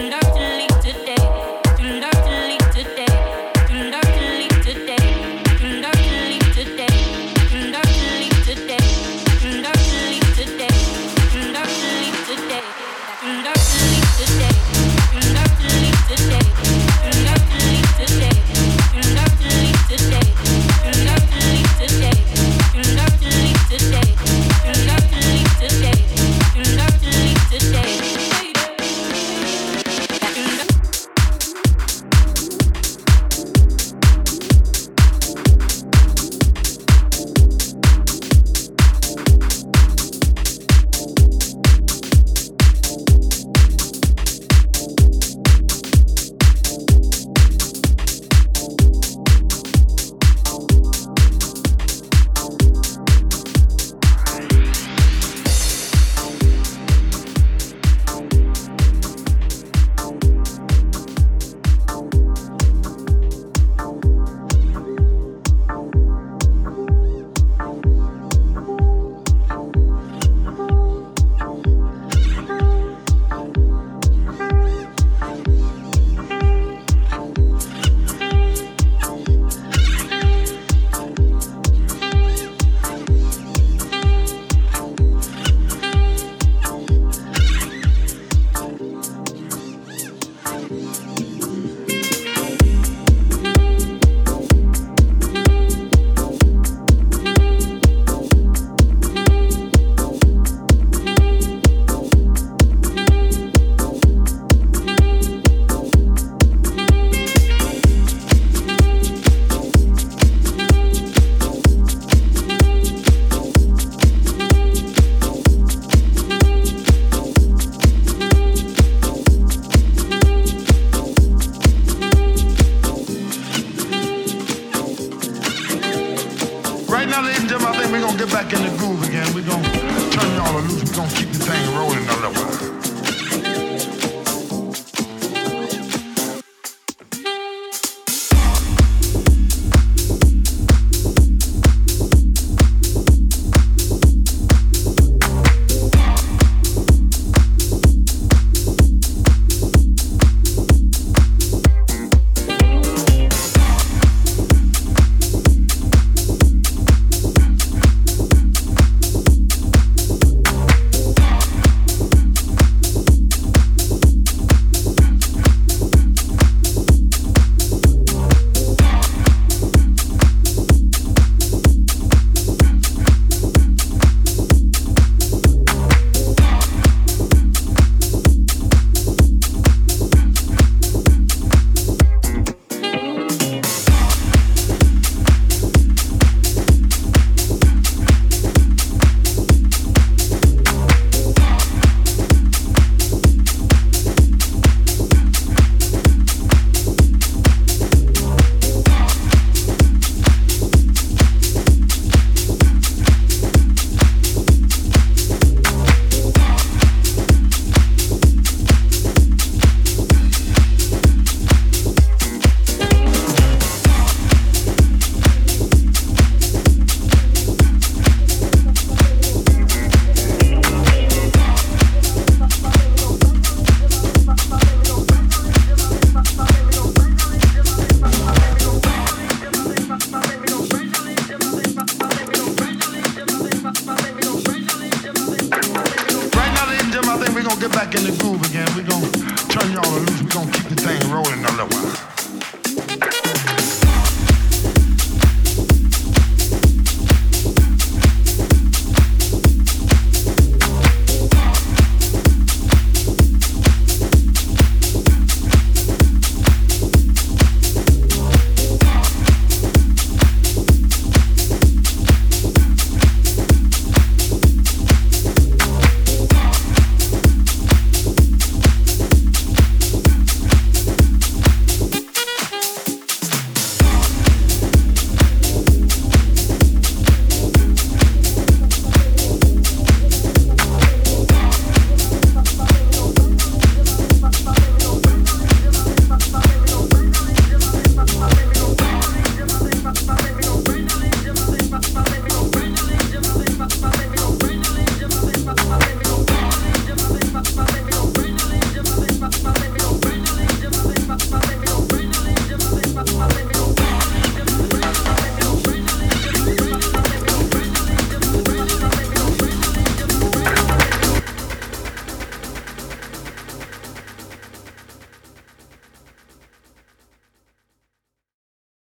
love to